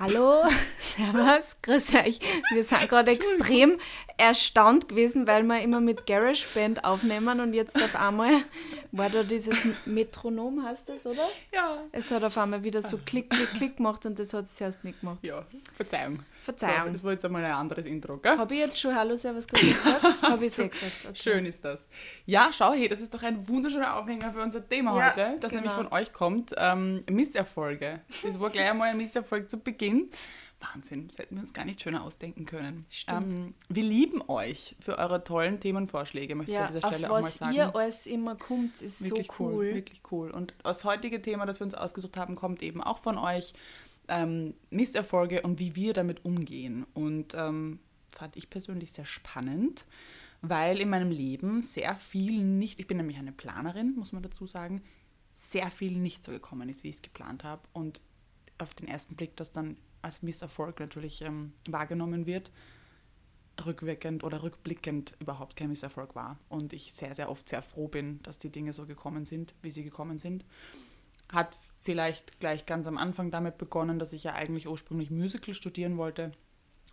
Hallo, Servus, grüß euch. Wir sind gerade extrem erstaunt gewesen, weil wir immer mit GarageBand aufnehmen und jetzt auf einmal war da dieses Metronom, heißt das, oder? Ja. Es hat auf einmal wieder so Klick, Klick, Klick gemacht und das hat es zuerst nicht gemacht. Ja, Verzeihung. Verzeihung. So, das war jetzt einmal ein anderes Intro, gell? Habe ich jetzt schon Hallo, Servus, grüß euch gesagt? Habe ich So, sehr gesagt. Okay. Schön ist das. Ja, schau, hey, das ist doch ein wunderschöner Aufhänger für unser Thema Ja, heute, das genau. nämlich von euch kommt. Ähm, Misserfolge. Das war gleich einmal ein Misserfolg zu Beginn. Wahnsinn, das hätten wir uns gar nicht schöner ausdenken können. Stimmt. Ähm, wir lieben euch für eure tollen Themenvorschläge, möchte Ja, ich an dieser Stelle auch mal was sagen. ihr alles immer kommt, ist Wirklich so cool. Wirklich cool. Und das heutige Thema, das wir uns ausgesucht haben, kommt eben auch von euch. Ähm, Misserfolge und wie wir damit umgehen. Und ähm, fand ich persönlich sehr spannend, weil in meinem Leben sehr viel nicht, ich bin nämlich eine Planerin, muss man dazu sagen, sehr viel nicht so gekommen ist, wie ich es geplant habe. Und auf den ersten Blick das dann als Misserfolg natürlich ähm, wahrgenommen wird, rückwirkend oder rückblickend überhaupt kein Misserfolg war. Und ich sehr, sehr oft sehr froh bin, dass die Dinge so gekommen sind, wie sie gekommen sind. Hat vielleicht gleich ganz am Anfang damit begonnen, dass ich ja eigentlich ursprünglich Musical studieren wollte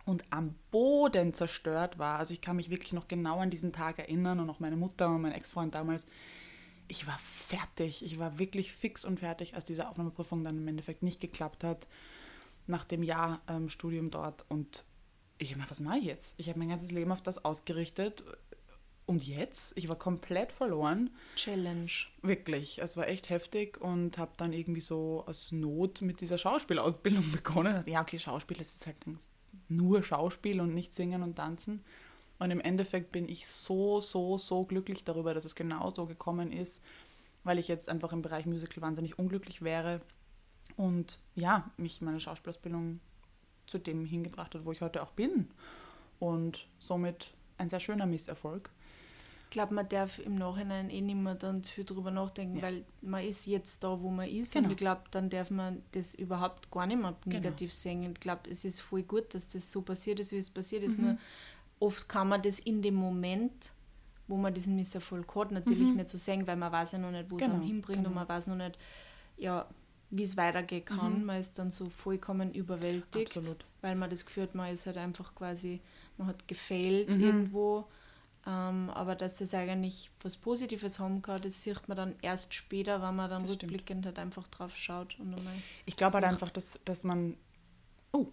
und am Boden zerstört war. Also ich kann mich wirklich noch genau an diesen Tag erinnern und auch meine Mutter und mein Ex-Freund damals. Ich war fertig. Ich war wirklich fix und fertig, als diese Aufnahmeprüfung dann im Endeffekt nicht geklappt hat. Nach dem Jahr ähm, Studium dort. Und ich habe mir, was mache ich jetzt? Ich habe mein ganzes Leben auf das ausgerichtet. Und jetzt? Ich war komplett verloren. Challenge. Wirklich, es war echt heftig und habe dann irgendwie so aus Not mit dieser Schauspielausbildung begonnen. Dachte, Ja, okay, Schauspiel, ist halt nur Schauspiel und nicht Singen und Tanzen. Und im Endeffekt bin ich so, so, so glücklich darüber, dass es genau so gekommen ist, weil ich jetzt einfach im Bereich Musical wahnsinnig unglücklich wäre und ja, mich meine Schauspielausbildung zu dem hingebracht hat, wo ich heute auch bin. Und somit ein sehr schöner Misserfolg. Ich glaube, man darf im Nachhinein eh nicht mehr dann zu viel drüber nachdenken, Ja. weil man ist jetzt da, wo man ist. Genau. Und ich glaube, dann darf man das überhaupt gar nicht mehr Genau. negativ sehen. Ich glaube, es ist voll gut, dass das so passiert ist, wie es passiert Mhm. ist. Nur oft kann man das in dem Moment, wo man diesen Misserfolg hat, natürlich nicht so sehen, weil man weiß ja noch nicht, wo es Mhm. Genau, einem hinbringt und genau. man weiß noch nicht, ja, wie es weitergehen kann. Man ist dann so vollkommen überwältigt, Mhm. Absolut. weil man das Gefühl hat, man ist halt einfach quasi, man hat gefailt Mhm. irgendwo. Ähm, aber dass das eigentlich was Positives haben kann, das sieht man dann erst später, wenn man dann Das stimmt. rückblickend halt einfach drauf schaut. Und einmal Ich glaube halt einfach, dass, dass man. Oh,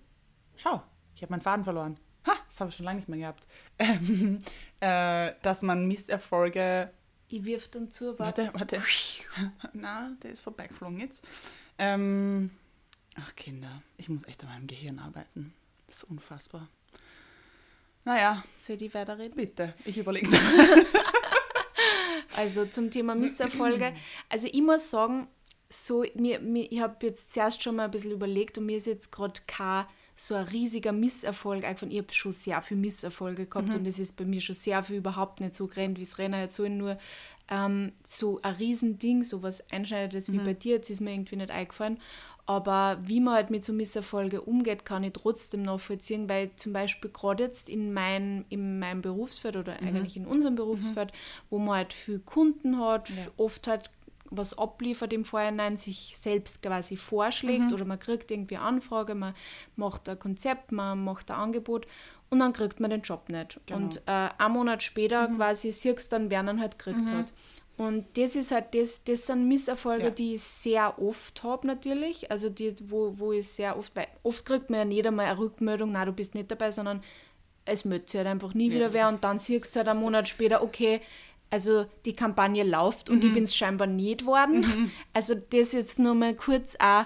schau, ich habe meinen Faden verloren. Ha, das habe ich schon lange nicht mehr gehabt. Ähm, äh, dass man Misserfolge. ich wirf dann zu, warte. Warte, warte. Na, der ist vorbeigeflogen jetzt. Ähm, ach, Kinder, ich muss echt an meinem Gehirn arbeiten. Das ist unfassbar. Naja, Soll ich weiterreden? bitte, ich überlege. Also zum Thema Misserfolge. Also ich muss sagen, so, mir, mir, ich habe jetzt zuerst schon mal ein bisschen überlegt und mir ist jetzt gerade kein so ein riesiger Misserfolg. Ich habe schon sehr viele Misserfolge gehabt und es ist bei mir schon sehr viel überhaupt nicht so gerannt, wie es Renner jetzt so nur ähm, so ein Riesending, so was Einschneidendes wie bei dir, jetzt ist mir irgendwie nicht eingefallen. Aber wie man halt mit so Misserfolge umgeht, kann ich trotzdem nachvollziehen, weil zum Beispiel gerade jetzt in, mein, in meinem Berufsfeld oder eigentlich in unserem Berufsfeld, wo man halt viel Kunden hat, Ja. oft halt was abliefert im Vorhinein, sich selbst quasi vorschlägt oder man kriegt irgendwie Anfrage, man macht ein Konzept, man macht ein Angebot und dann kriegt man den Job nicht. Genau. Und äh, einen Monat später quasi siehst du dann, wer ihn halt gekriegt hat. Und das ist halt, das, das sind Misserfolge, Ja. die ich sehr oft habe natürlich. Also die, wo, wo ich sehr oft, weil oft kriegt man ja nicht einmal eine Rückmeldung, na du bist nicht dabei, sondern es sich halt einfach nie wieder wer und dann siehst du halt einen Monat später, okay, also die Kampagne läuft und ich bin es scheinbar nicht worden. Also das jetzt nur mal kurz auch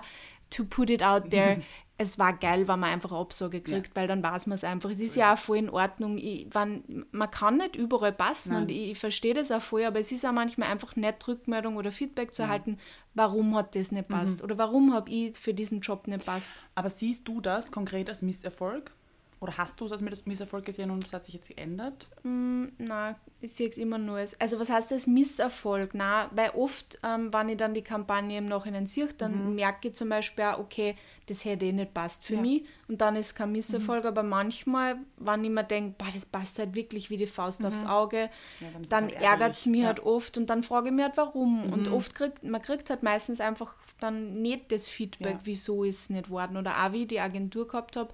to put it out there. Es war geil, wenn man einfach eine Absage kriegt, weil dann weiß man es einfach. Es ist ja auch voll in Ordnung. Ich, wenn, man kann nicht überall passen Nein. und ich, ich verstehe das auch voll, aber es ist auch manchmal einfach nett, Rückmeldung oder Feedback zu erhalten, warum hat das nicht passt oder warum habe ich für diesen Job nicht passt. Aber siehst du das konkret als Misserfolg? Oder hast du es als Misserfolg gesehen und es hat sich jetzt geändert? Mm, nein, ich sehe es immer nur als. Also, was heißt das Misserfolg? Nein, weil oft, ähm, wenn ich dann die Kampagne im Nachhinein sehe, dann mhm. merke ich zum Beispiel auch, okay, das hätte eh nicht passt für ja. mich. Und dann ist es kein Misserfolg. Mhm. Aber manchmal, wenn ich mir denke, das passt halt wirklich wie die Faust mhm. aufs Auge, ja, dann, dann halt ärgert es mich ja. halt oft und dann frage ich mich halt, warum. Und mhm. oft kriegt man kriegt halt meistens einfach dann nicht das Feedback, wieso ist es nicht worden. Oder auch wie ich die Agentur gehabt habe,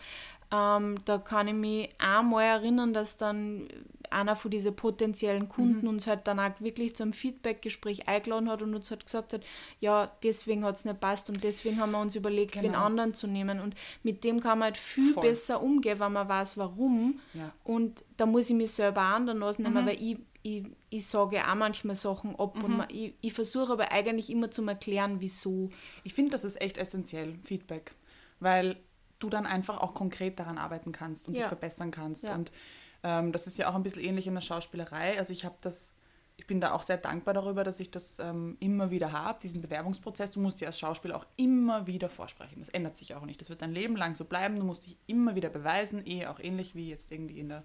ähm, da kann ich mich einmal erinnern, dass dann einer von diesen potenziellen Kunden mhm. uns halt dann auch wirklich zum Feedback-Gespräch eingeladen hat und uns halt gesagt hat, ja, deswegen hat es nicht passt und deswegen haben wir uns überlegt, genau. den anderen zu nehmen. Und mit dem kann man halt viel Voll. besser umgehen, wenn man weiß, warum. Ja. Und da muss ich mich selber anderen lassen, mhm. weil ich, ich, ich sage auch manchmal Sachen ab mhm. und man, ich, ich versuche aber eigentlich immer zu erklären, wieso. Ich finde, das ist echt essentiell, Feedback. Weil du dann einfach auch konkret daran arbeiten kannst und ja. dich verbessern kannst. Ja. Und ähm, das ist ja auch ein bisschen ähnlich in der Schauspielerei. Also ich habe das, ich bin da auch sehr dankbar darüber, dass ich das ähm, immer wieder habe, diesen Bewerbungsprozess. Du musst dir als Schauspieler auch immer wieder vorsprechen. Das ändert sich auch nicht. Das wird dein Leben lang so bleiben. Du musst dich immer wieder beweisen, eh auch ähnlich wie jetzt irgendwie in der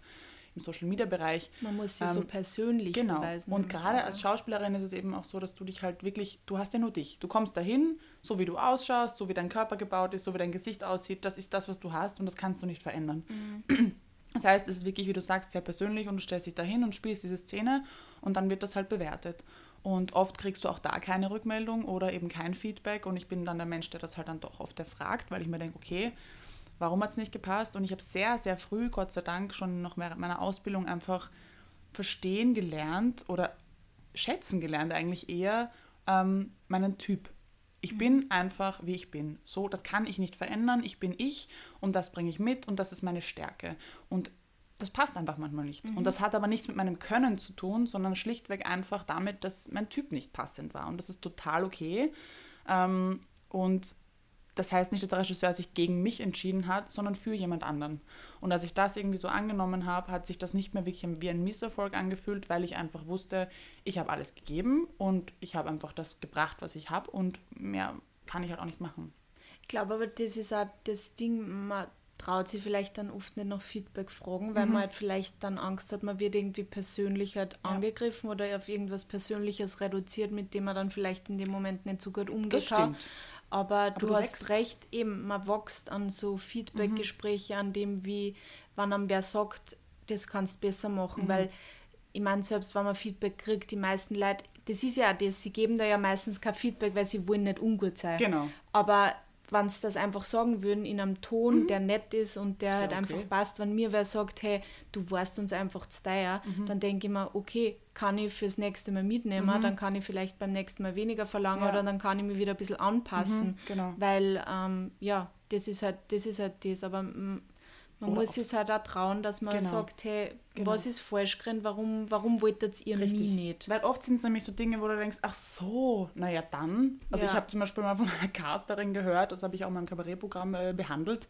im Social Media Bereich. Man muss sie ähm, so persönlich genau. beweisen. Und gerade als Schauspielerin ist es eben auch so, dass du dich halt wirklich, du hast ja nur dich. Du kommst dahin, so wie du ausschaust, so wie dein Körper gebaut ist, so wie dein Gesicht aussieht, das ist das, was du hast und das kannst du nicht verändern. Mhm. Das heißt, es ist wirklich, wie du sagst, sehr persönlich und du stellst dich dahin und spielst diese Szene und dann wird das halt bewertet. Und oft kriegst du auch da keine Rückmeldung oder eben kein Feedback und ich bin dann der Mensch, der das halt dann doch oft erfragt, weil ich mir denke, okay, warum hat es nicht gepasst? Und ich habe sehr, sehr früh, Gott sei Dank, schon noch während meiner Ausbildung einfach verstehen gelernt oder schätzen gelernt eigentlich eher ähm, meinen Typ. Ich bin einfach, wie ich bin. So, das kann ich nicht verändern. Ich bin ich und das bringe ich mit und das ist meine Stärke. Und das passt einfach manchmal nicht. Mhm. Und das hat aber nichts mit meinem Können zu tun, sondern schlichtweg einfach damit, dass mein Typ nicht passend war. Und das ist total okay. Ähm, und das heißt nicht, dass der Regisseur sich gegen mich entschieden hat, sondern für jemand anderen. Und als ich das irgendwie so angenommen habe, hat sich das nicht mehr wirklich wie ein Misserfolg angefühlt, weil ich einfach wusste, ich habe alles gegeben und ich habe einfach das gebracht, was ich habe und mehr kann ich halt auch nicht machen. Ich glaube aber, das ist auch das Ding, man traut sich vielleicht dann oft nicht noch Feedback fragen, weil mhm. man halt vielleicht dann Angst hat, man wird irgendwie persönlich halt ja. angegriffen oder auf irgendwas Persönliches reduziert, mit dem man dann vielleicht in dem Moment nicht so gut umgehen Aber, Aber du, du, hast wächst. recht, eben, man wächst an so Feedback-Gespräche, mhm. an dem, wie, wann einem wer sagt, das kannst du besser machen, mhm. weil ich meine, selbst wenn man Feedback kriegt, die meisten Leute, das ist ja das, sie geben da ja meistens kein Feedback, weil sie wollen nicht ungut sein. Genau. Aber wenn sie das einfach sagen würden in einem Ton, mhm. der nett ist und der halt okay. einfach passt, wenn mir wer sagt, hey, du warst uns einfach zu teuer, mhm. dann denke ich mir, okay, kann ich fürs nächste Mal mitnehmen, mhm. dann kann ich vielleicht beim nächsten Mal weniger verlangen ja. oder dann kann ich mich wieder ein bisschen anpassen, mhm, genau. weil ähm, ja, das ist halt das, ist halt das aber man Oder muss es halt auch trauen, dass man genau. sagt, hey, genau. was ist falsch drin, warum, warum wolltet ihr Richtig. mich nicht? Weil oft sind es nämlich so Dinge, wo du denkst, ach so, naja dann. Also ja. ich habe zum Beispiel mal von einer Casterin gehört, das habe ich auch in meinem Kabarettprogramm äh, behandelt,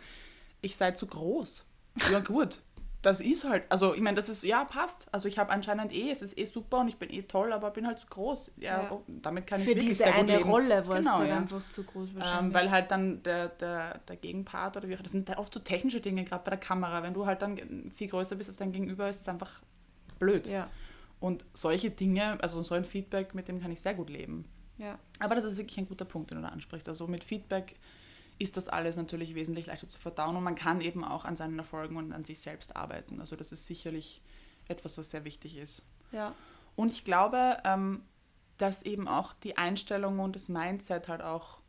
ich sei zu groß. Ja gut, das ist halt, also ich meine, das ist, ja, passt. Also ich habe anscheinend eh, es ist eh super und ich bin eh toll, aber bin halt zu groß. Ja, ja. Oh, damit kann Für ich wirklich diese sehr gut eine leben. Rolle war genau, es ja. einfach zu groß ähm, wahrscheinlich. Ähm, weil halt dann der, der, der Gegenpart oder wie auch, das sind oft so technische Dinge, gerade bei der Kamera. Wenn du halt dann viel größer bist als dein Gegenüber, ist es einfach blöd. Ja. Und solche Dinge, also so ein Feedback, mit dem kann ich sehr gut leben. Ja. Aber das ist wirklich ein guter Punkt, den du da ansprichst. Also mit Feedback ist das alles natürlich wesentlich leichter zu verdauen und man kann eben auch an seinen Erfolgen und an sich selbst arbeiten. Also das ist sicherlich etwas, was sehr wichtig ist. Ja. Und ich glaube, ähm, dass eben auch die Einstellung und das Mindset halt auch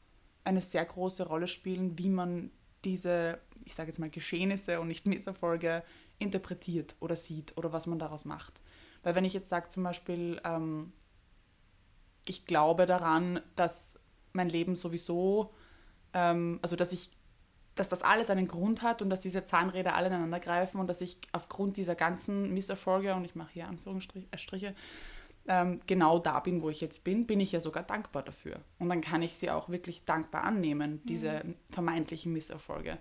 eine sehr große Rolle spielen, wie man diese, ich sage jetzt mal, Geschehnisse und nicht Misserfolge interpretiert oder sieht oder was man daraus macht. Weil wenn ich jetzt sage zum Beispiel, ähm, ich glaube daran, dass mein Leben sowieso ähm, also dass ich, dass das alles einen Grund hat und dass diese Zahnräder alle ineinander greifen und dass ich aufgrund dieser ganzen Misserfolge, und ich mache hier Anführungsstriche, ähm, genau da bin, wo ich jetzt bin, bin ich ja sogar dankbar dafür. Und dann kann ich sie auch wirklich dankbar annehmen, diese mhm. vermeintlichen Misserfolge.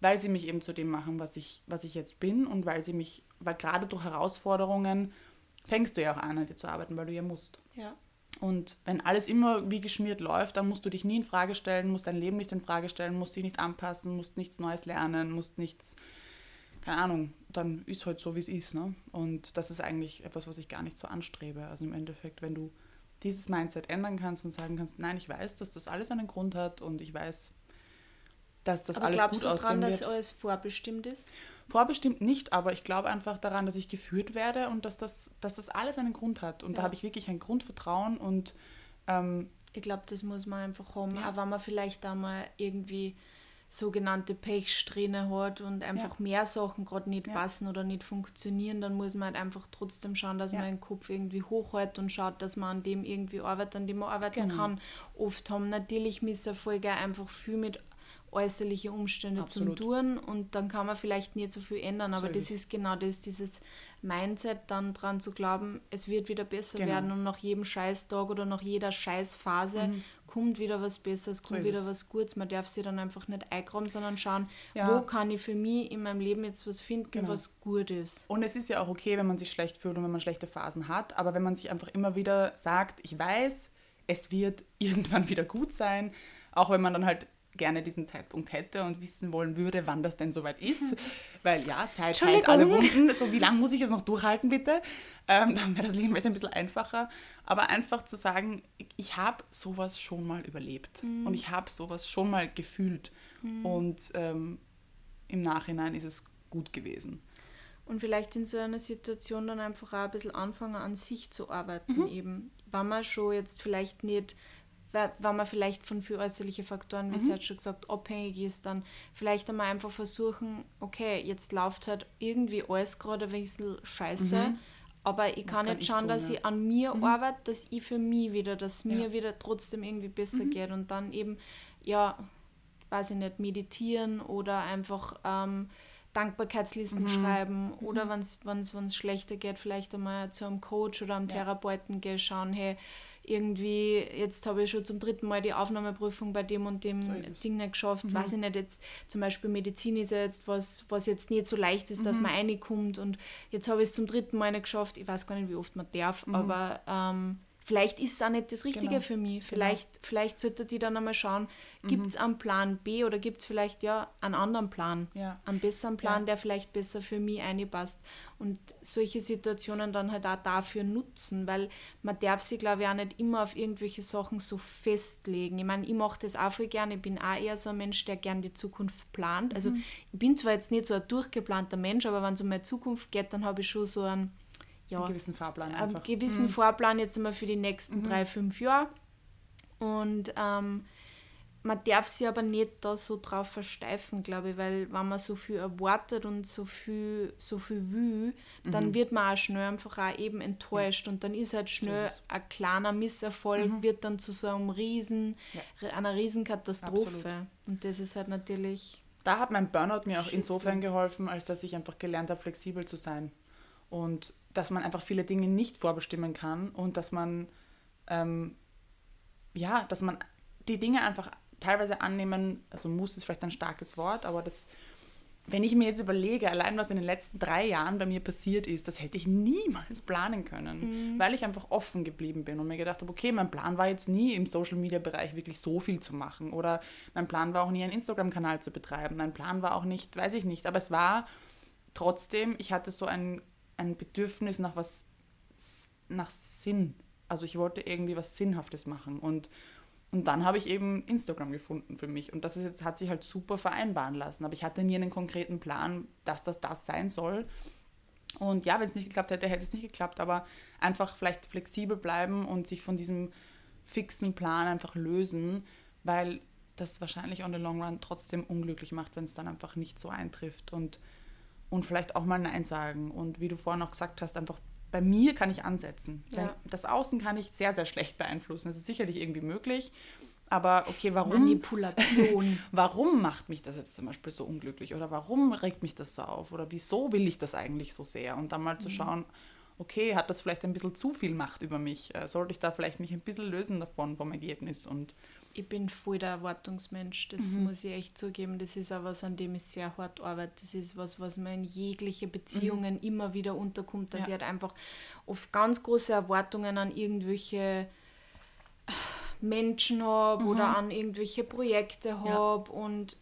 Weil sie mich eben zu dem machen, was ich, was ich jetzt bin und weil sie mich, weil gerade durch Herausforderungen fängst du ja auch an, an dir zu arbeiten, weil du ja musst. Ja. Und wenn alles immer wie geschmiert läuft, dann musst du dich nie in Frage stellen, musst dein Leben nicht in Frage stellen, musst dich nicht anpassen, musst nichts Neues lernen, musst nichts keine Ahnung, dann ist halt so, wie es ist. Ne? Und das ist eigentlich etwas, was ich gar nicht so anstrebe. Also im Endeffekt, wenn du dieses Mindset ändern kannst und sagen kannst, nein, ich weiß, dass das alles einen Grund hat und ich weiß, dass das aber alles glaubst gut du ausgehen daran, wird. dass alles vorbestimmt ist? Vorbestimmt nicht, aber ich glaube einfach daran, dass ich geführt werde und dass das, dass das alles einen Grund hat. Und da Ja. habe ich wirklich ein Grundvertrauen und ähm, Ich glaube, das muss man einfach haben. Ja. Auch wenn man vielleicht einmal irgendwie sogenannte Pechsträhne hat und einfach mehr Sachen gerade nicht Ja. passen oder nicht funktionieren, dann muss man halt einfach trotzdem schauen, dass Ja. man den Kopf irgendwie hochhält und schaut, dass man an dem irgendwie arbeitet, an dem man arbeiten Genau. kann. Oft haben natürlich Misserfolge einfach viel mit äußerlichen Umständen Absolut. zu tun und dann kann man vielleicht nicht so viel ändern, aber ist das ist genau das, dieses Mindset dann dran zu glauben, es wird wieder besser Genau. werden und nach jedem Scheißtag oder nach jeder Scheißphase kommt wieder was Besseres, kommt ist wieder was Gutes. Man darf sich dann einfach nicht eingraben, sondern schauen, Ja. wo kann ich für mich in meinem Leben jetzt was finden, Genau. was gut ist. Und es ist ja auch okay, wenn man sich schlecht fühlt und wenn man schlechte Phasen hat, aber wenn man sich einfach immer wieder sagt, ich weiß, es wird irgendwann wieder gut sein, auch wenn man dann halt gerne diesen Zeitpunkt hätte und wissen wollen würde, wann das denn soweit ist. Weil ja, Zeit heilt alle Wunden. So, wie lange muss ich es noch durchhalten, bitte? Ähm, dann wäre das Leben vielleicht ein bisschen einfacher. Aber einfach zu sagen, ich habe sowas schon mal überlebt und ich habe sowas schon mal gefühlt. Und ähm, im Nachhinein ist es gut gewesen. Und vielleicht in so einer Situation dann einfach auch ein bisschen anfangen, an sich zu arbeiten eben. Wenn man schon jetzt vielleicht nicht, weil wenn man vielleicht von viel äußerlichen Faktoren, wie mhm. schon gesagt, abhängig ist, dann vielleicht einmal einfach versuchen, okay, jetzt läuft halt irgendwie alles gerade ein bisschen scheiße, aber ich kann kann nicht ich schauen, tun, dass ja? ich an mir arbeite, dass ich für mich wieder, dass mir Ja. wieder trotzdem irgendwie besser geht und dann eben, ja, weiß ich nicht, meditieren oder einfach ähm, Dankbarkeitslisten schreiben oder wenn es schlechter geht, vielleicht einmal zu einem Coach oder einem Therapeuten gehen, schauen, hey, irgendwie, jetzt habe ich schon zum dritten Mal die Aufnahmeprüfung bei dem und dem So. Ding nicht geschafft. Weiß ich nicht, jetzt zum Beispiel Medizin ist ja jetzt was, was jetzt nicht so leicht ist, dass man reinkommt und jetzt habe ich es zum dritten Mal nicht geschafft. Ich weiß gar nicht, wie oft man darf, aber ähm, vielleicht ist es auch nicht das Richtige Genau. für mich. Vielleicht, vielleicht sollte die dann einmal schauen, gibt es einen Plan B oder gibt es vielleicht ja einen anderen Plan, Ja. einen besseren Plan, Ja. der vielleicht besser für mich einpasst. Und solche Situationen dann halt auch dafür nutzen, weil man darf sich, glaube ich, auch nicht immer auf irgendwelche Sachen so festlegen. Ich meine, ich mache das auch voll gerne. Ich bin auch eher so ein Mensch, der gern die Zukunft plant. Also Mhm. ich bin zwar jetzt nicht so ein durchgeplanter Mensch, aber wenn es um meine Zukunft geht, dann habe ich schon so einen, ja, Einen gewissen Fahrplan einen einfach. Mhm. gewissen Vorplan jetzt einmal für die nächsten drei, fünf Jahre. Und ähm, man darf sich aber nicht da so drauf versteifen, glaube ich, weil wenn man so viel erwartet und so viel, so viel will, dann wird man auch schnell einfach auch eben enttäuscht und dann ist halt schnell es. ein kleiner Misserfolg, wird dann zu so einem riesen, einer riesen Katastrophe. Absolut. Und das ist halt natürlich Da hat mein Burnout mir auch Scheiße. insofern geholfen, als dass ich einfach gelernt habe, flexibel zu sein. Und dass man einfach viele Dinge nicht vorbestimmen kann und dass man, ähm, ja, dass man die Dinge einfach teilweise annehmen, also muss ist vielleicht ein starkes Wort, aber das, wenn ich mir jetzt überlege, allein was in den letzten drei Jahren bei mir passiert ist, das hätte ich niemals planen können, weil ich einfach offen geblieben bin und mir gedacht habe, okay, mein Plan war jetzt nie im Social-Media-Bereich wirklich so viel zu machen oder mein Plan war auch nie einen Instagram-Kanal zu betreiben, mein Plan war auch nicht, weiß ich nicht, aber es war trotzdem, ich hatte so ein, ein Bedürfnis nach was, nach Sinn. Also ich wollte irgendwie was Sinnhaftes machen und und dann habe ich eben Instagram gefunden für mich. Und das ist jetzt, hat sich halt super vereinbaren lassen. Aber ich hatte nie einen konkreten Plan, dass das das sein soll. Und ja, wenn es nicht geklappt hätte, hätte es nicht geklappt. Aber einfach vielleicht flexibel bleiben und sich von diesem fixen Plan einfach lösen, weil das wahrscheinlich on the long run trotzdem unglücklich macht, wenn es dann einfach nicht so eintrifft. Und, und vielleicht auch mal Nein sagen. Und wie du vorhin auch gesagt hast, einfach bei mir kann ich ansetzen. Ja. Das Außen kann ich sehr, sehr schlecht beeinflussen. Das ist sicherlich irgendwie möglich. Aber okay, warum, Manipulation. warum macht mich das jetzt zum Beispiel so unglücklich? Oder warum regt mich das so auf? Oder wieso will ich das eigentlich so sehr? Und dann mal zu schauen, okay, hat das vielleicht ein bisschen zu viel Macht über mich? Äh, Sollte ich da vielleicht mich ein bisschen lösen davon, vom Ergebnis? Und Ich bin voll der Erwartungsmensch, das Mhm. muss ich echt zugeben. Das ist auch was, an dem ich sehr hart arbeite. Das ist was, was mir in jegliche Beziehungen immer wieder unterkommt, dass Mhm. Ja. ich halt einfach oft ganz große Erwartungen an irgendwelche Menschen habe oder an irgendwelche Projekte Mhm. Ja. habe und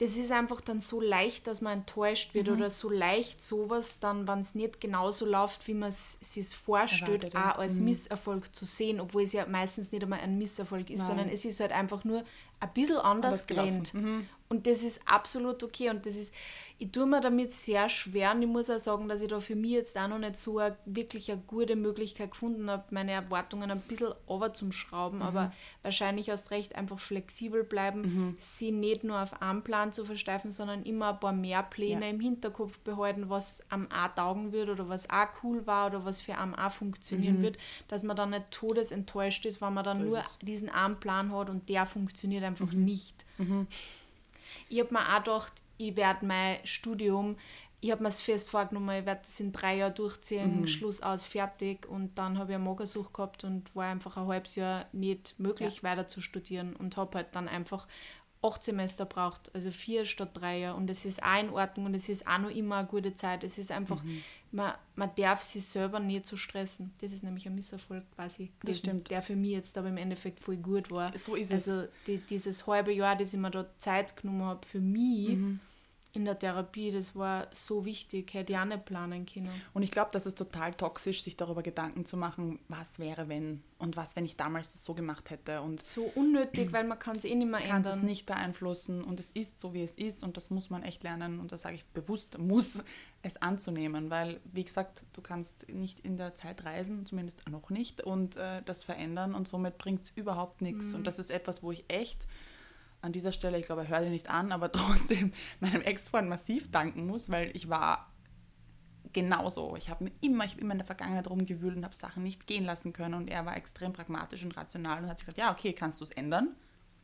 das ist einfach dann so leicht, dass man enttäuscht wird Mhm. oder so leicht sowas dann, wenn es nicht genauso läuft, wie man es sich vorstellt, Erwartet, auch als Misserfolg zu sehen, obwohl es ja meistens nicht einmal ein Misserfolg ist, Nein. sondern es ist halt einfach nur ein bisschen anders gelaufen. Mhm. Und das ist absolut okay und das ist, ich tue mir damit sehr schwer und ich muss auch sagen, dass ich da für mich jetzt auch noch nicht so eine, wirklich eine gute Möglichkeit gefunden habe, meine Erwartungen ein bisschen over zum Schrauben, Mhm. aber wahrscheinlich erst recht einfach flexibel bleiben, sie nicht nur auf einen Plan zu versteifen, sondern immer ein paar mehr Pläne Ja. im Hinterkopf behalten, was am auch taugen wird oder was auch cool war oder was für am auch funktionieren wird, dass man dann nicht todesenttäuscht ist, wenn man dann Mhm. So nur es. Mhm. diesen einen Plan hat und der funktioniert einfach nicht. Ich habe mir auch gedacht, ich werde mein Studium, ich habe mir es fest vorgenommen, ich werde das in drei Jahren durchziehen, Schluss aus, fertig. Und dann habe ich eine Magersucht gehabt und war einfach ein halbes Jahr nicht möglich, weiter zu studieren und habe halt dann einfach acht Semester braucht, also vier statt drei Jahre. Und es ist auch in Ordnung und es ist auch noch immer eine gute Zeit. Es ist einfach, man, man darf sich selber nicht so stressen. Das ist nämlich ein Misserfolg quasi. Das stimmt. Der für mich jetzt aber im Endeffekt voll gut war. So ist es. Also die, dieses halbe Jahr, das ich mir da Zeit genommen habe für mich Mhm. In der Therapie, das war so wichtig. Hätte ich auch nicht planen können. Und ich glaube, das ist total toxisch, sich darüber Gedanken zu machen, was wäre, wenn und was, wenn ich damals das so gemacht hätte. Und So unnötig, weil man kann es eh nicht mehr kann es ändern. nicht beeinflussen und es ist so, wie es ist und das muss man echt lernen und das sage ich bewusst, muss es anzunehmen, weil, wie gesagt, du kannst nicht in der Zeit reisen, zumindest noch nicht und äh, das verändern und somit bringt es überhaupt nichts und das ist etwas, wo ich echt an dieser Stelle, ich glaube, hör dir nicht an, aber trotzdem meinem Ex-Freund massiv danken muss, weil ich war genauso. Ich habe mir immer, ich hab immer in der Vergangenheit rumgewühlt und habe Sachen nicht gehen lassen können. Und er war extrem pragmatisch und rational und hat sich gesagt, ja, okay, kannst du es ändern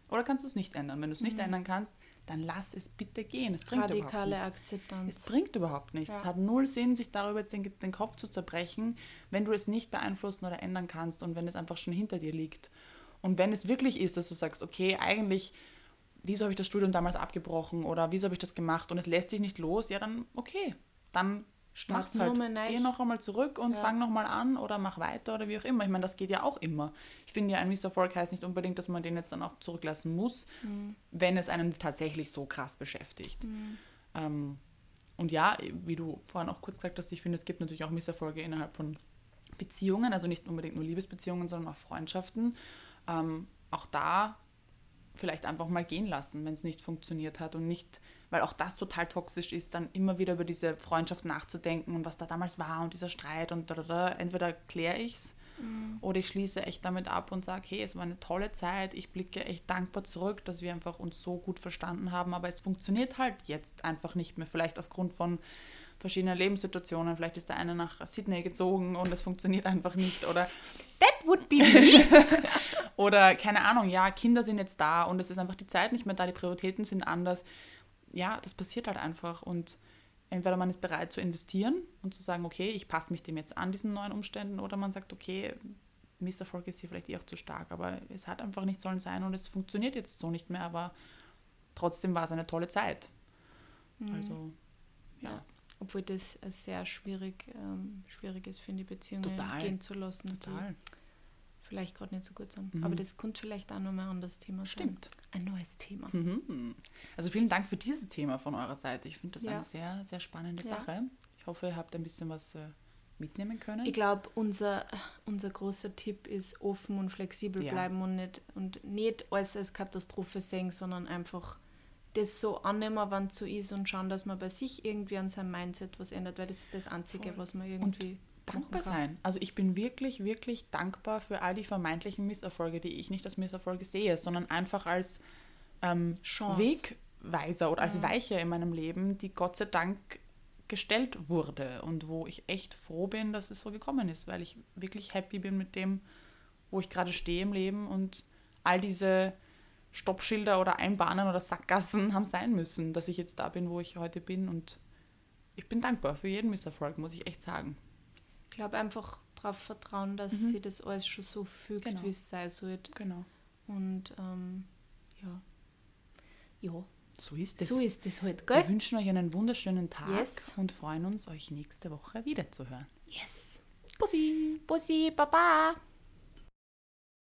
oder kannst du es nicht ändern? Wenn du es nicht ändern kannst, dann lass es bitte gehen. Es bringt überhaupt Radikale nichts. Akzeptanz. Es bringt überhaupt nichts. Ja. Es hat null Sinn, sich darüber jetzt den, den Kopf zu zerbrechen, wenn du es nicht beeinflussen oder ändern kannst und wenn es einfach schon hinter dir liegt. Und wenn es wirklich ist, dass du sagst, okay, eigentlich, wieso habe ich das Studium damals abgebrochen oder wieso habe ich das gemacht und es lässt dich nicht los, ja dann okay, dann Mach's halt. Geh noch einmal zurück und Ja. fang noch mal an oder mach weiter oder wie auch immer. Ich meine, das geht ja auch immer. Ich finde ja, ein Misserfolg heißt nicht unbedingt, dass man den jetzt dann auch zurücklassen muss, Mhm. wenn es einen tatsächlich so krass beschäftigt. Ähm, und ja, wie du vorhin auch kurz gesagt hast, ich finde, es gibt natürlich auch Misserfolge innerhalb von Beziehungen, also nicht unbedingt nur Liebesbeziehungen, sondern auch Freundschaften. Ähm, auch da vielleicht einfach mal gehen lassen, wenn es nicht funktioniert hat und nicht, weil auch das total toxisch ist, dann immer wieder über diese Freundschaft nachzudenken und was da damals war und dieser Streit und da, da, da. entweder kläre ich es oder ich schließe echt damit ab und sage, hey, es war eine tolle Zeit, ich blicke echt dankbar zurück, dass wir einfach uns so gut verstanden haben, aber es funktioniert halt jetzt einfach nicht mehr, vielleicht aufgrund von verschiedenen Lebenssituationen, vielleicht ist der eine nach Sydney gezogen und es funktioniert einfach nicht oder That would be me. oder keine Ahnung, ja, Kinder sind jetzt da und es ist einfach die Zeit nicht mehr da, die Prioritäten sind anders. Ja, das passiert halt einfach und entweder man ist bereit zu investieren und zu sagen, okay, ich passe mich dem jetzt an, diesen neuen Umständen, oder man sagt, okay, Misserfolg ist hier vielleicht eh auch zu stark, aber es hat einfach nicht sollen sein und es funktioniert jetzt so nicht mehr, aber trotzdem war es eine tolle Zeit. Also, ja. Ja. Obwohl das sehr schwierig, ähm, schwierig ist, finde ich, Beziehungen Total. gehen zu lassen, Total. die vielleicht gerade nicht so gut sind. Mhm. Aber das könnte vielleicht auch nochmal ein anderes Thema Stimmt. sein. Ein neues Thema. Mhm. Also vielen Dank für dieses Thema von eurer Seite. Ich finde das Ja. eine sehr, sehr spannende Ja. Sache. Ich hoffe, ihr habt ein bisschen was äh, mitnehmen können. Ich glaube, unser, unser großer Tipp ist offen und flexibel Ja. bleiben und nicht, und nicht alles als Katastrophe sehen, sondern einfach das so annehmen, wann es so ist und schauen, dass man bei sich irgendwie an seinem Mindset was ändert, weil das ist das Einzige, Voll. was man irgendwie dankbar sein. Also ich bin wirklich, wirklich dankbar für all die vermeintlichen Misserfolge, die ich nicht als Misserfolge sehe, sondern einfach als ähm. Wegweiser oder als Weiche in meinem Leben, die Gott sei Dank gestellt wurde und wo ich echt froh bin, dass es so gekommen ist, weil ich wirklich happy bin mit dem, wo ich gerade stehe im Leben und all diese Stoppschilder oder Einbahnen oder Sackgassen haben sein müssen, dass ich jetzt da bin, wo ich heute bin und ich bin dankbar für jeden Misserfolg, muss ich echt sagen. Ich glaube einfach darauf vertrauen, dass sie das alles schon so fügt, Mhm. Genau. wie es sein sollte. Genau. Und ähm, ja. Ja, So ist es. so ist es halt, Wir gell? wünschen euch einen wunderschönen Tag Yes. und freuen uns, euch nächste Woche wiederzuhören. Yes. Bussi! Bussi, Baba.